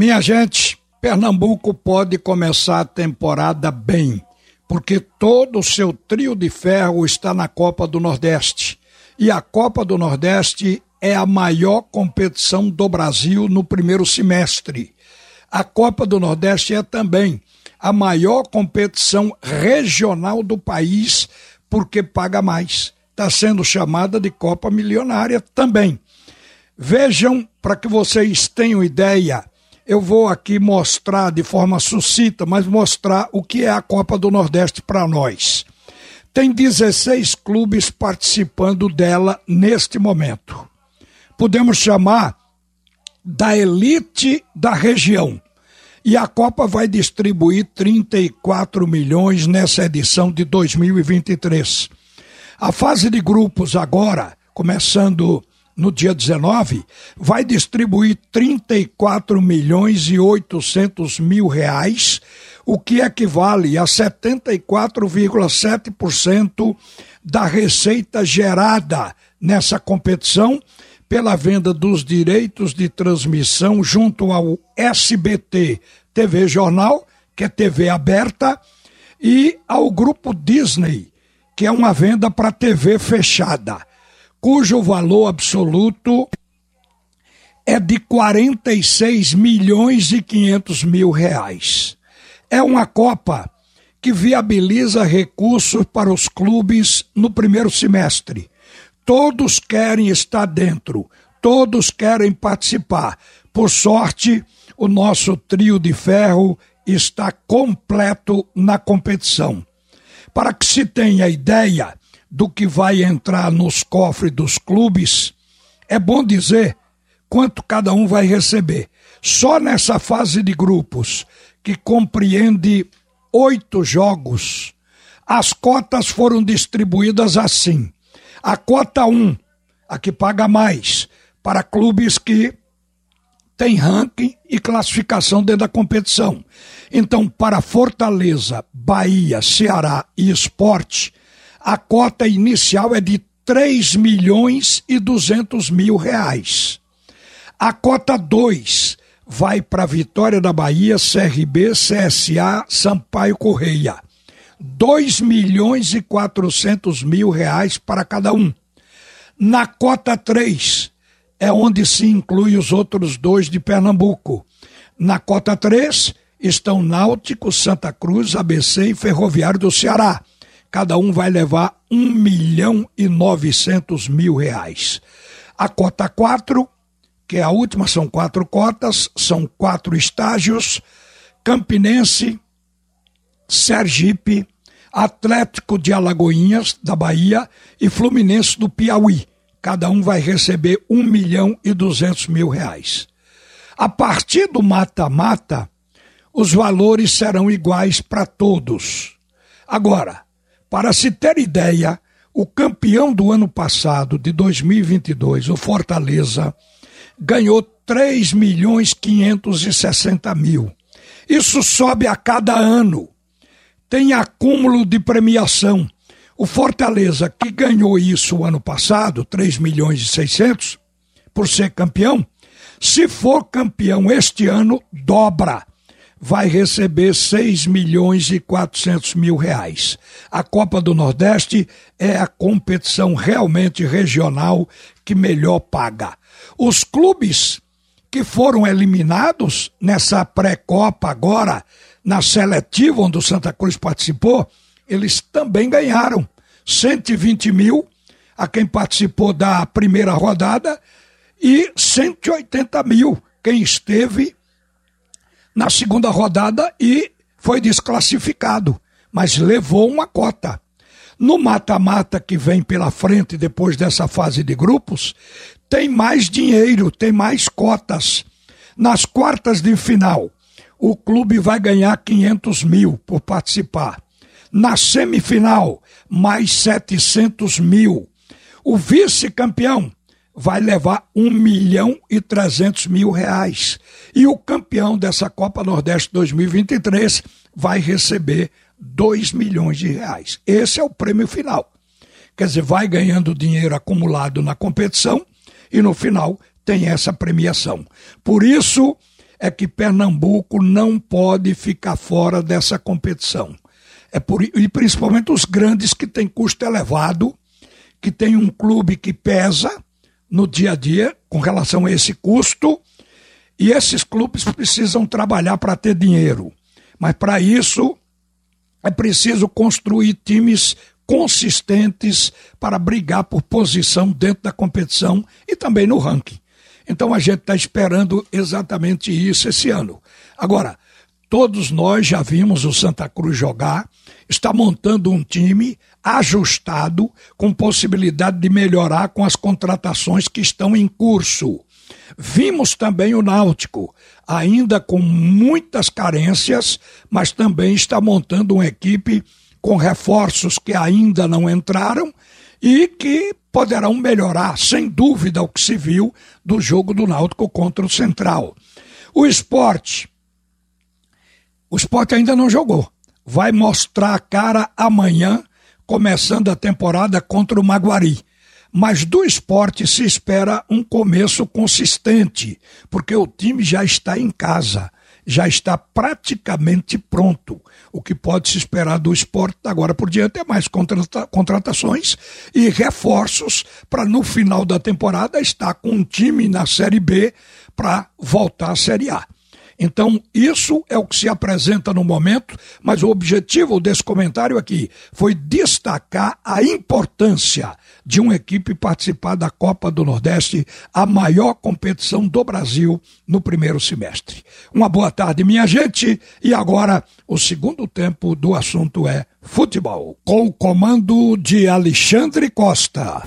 Minha gente, Pernambuco pode começar a temporada bem, porque todo o seu trio de ferro está na Copa do Nordeste. E a Copa do Nordeste é a maior competição do Brasil no primeiro semestre. A Copa do Nordeste é também a maior competição regional do país, porque paga mais. Está sendo chamada de Copa Milionária também. Vejam, para que vocês tenham ideia, eu vou aqui mostrar de forma sucinta, mas mostrar o que é a Copa do Nordeste para nós. Tem 16 clubes participando dela neste momento. Podemos chamar da elite da região. E a Copa vai distribuir 34 milhões nessa edição de 2023. A fase de grupos agora, começando no dia 19, vai distribuir 34 milhões e 800 mil reais, o que equivale a 74,7% da receita gerada nessa competição pela venda dos direitos de transmissão junto ao SBT TV Jornal, que é TV aberta, e ao grupo Disney, que é uma venda para TV fechada, cujo valor absoluto é de 46 milhões e 500 mil reais. É uma Copa que viabiliza recursos para os clubes no primeiro semestre Todos querem estar dentro, todos querem participar. Por sorte, o nosso trio de ferro está completo na competição. Para que se tenha ideia do que vai entrar nos cofres dos clubes, é bom dizer quanto cada um vai receber. Só nessa fase de grupos, que compreende oito jogos, as cotas foram distribuídas assim: a cota 1, a que paga mais, para clubes que têm ranking e classificação dentro da competição. Então, para Fortaleza, Bahia, Ceará e Esporte, a cota inicial é de 3 milhões e 200 mil reais. A cota 2 vai para Vitória da Bahia, CRB, CSA, Sampaio Correia. 2 milhões e 400 mil reais para cada um. Na cota 3 é onde se inclui os outros dois de Pernambuco. Na cota 3 estão Náutico, Santa Cruz, ABC e Ferroviário do Ceará. Cada um vai levar 1 milhão e 900 mil reais. A cota 4, que é a última, são quatro cotas, são quatro estágios. Campinense, Sergipe, Atlético de Alagoinhas, da Bahia, e Fluminense do Piauí. Cada um vai receber um milhão e duzentos mil reais. A partir do mata-mata, os valores serão iguais para todos. Agora, para se ter ideia, o campeão do ano passado, de 2022, o Fortaleza, ganhou 3 milhões 560 mil. Isso sobe a cada ano tem acúmulo de premiação. O Fortaleza, que ganhou isso o ano passado, 3 milhões e 600, por ser campeão, se for campeão este ano, dobra. Vai receber 6 milhões e 400 mil reais. A Copa do Nordeste é a competição realmente regional que melhor paga. Os clubes que foram eliminados nessa pré-copa agora, na seletiva onde o Santa Cruz participou, eles também ganharam 120 mil a quem participou da primeira rodada e 180 mil quem esteve na segunda rodada e foi desclassificado, mas levou uma cota. No mata-mata que vem pela frente depois dessa fase de grupos, tem mais dinheiro, tem mais cotas. Nas quartas de final, o clube vai ganhar 500 mil por participar. Na semifinal, mais 700 mil. O vice-campeão vai levar 1 milhão e 300 mil reais. E o campeão dessa Copa Nordeste 2023 vai receber 2 milhões de reais. Esse é o prêmio final. Quer dizer, vai ganhando dinheiro acumulado na competição e no final tem essa premiação. Por isso, é que Pernambuco não pode ficar fora dessa competição. É por, e principalmente os grandes que têm custo elevado, que tem um clube que pesa no dia a dia com relação a esse custo, e esses clubes precisam trabalhar para ter dinheiro. Mas para isso é preciso construir times consistentes para brigar por posição dentro da competição e também no ranking. Então a gente está esperando exatamente isso esse ano. Agora, todos nós já vimos o Santa Cruz jogar, está montando um time ajustado, com possibilidade de melhorar com as contratações que estão em curso. Vimos também o Náutico, ainda com muitas carências, mas também está montando uma equipe com reforços que ainda não entraram e que poderão melhorar, sem dúvida, o que se viu do jogo do Náutico contra o Central. O esporte. O esporte ainda não jogou. Vai mostrar a cara amanhã, começando a temporada contra o Maguari. Mas do esporte se espera um começo consistente, porque o time já está em casa, já está praticamente pronto. O que pode se esperar do esporte agora por diante é mais contrata contratações e reforços para no final da temporada estar com um time na Série B para voltar à Série A. Então, isso é o que se apresenta no momento, mas o objetivo desse comentário aqui foi destacar a importância de uma equipe participar da Copa do Nordeste, a maior competição do Brasil no primeiro semestre. Uma boa tarde, minha gente, e agora o segundo tempo do assunto é futebol, com o comando de Alexandre Costa.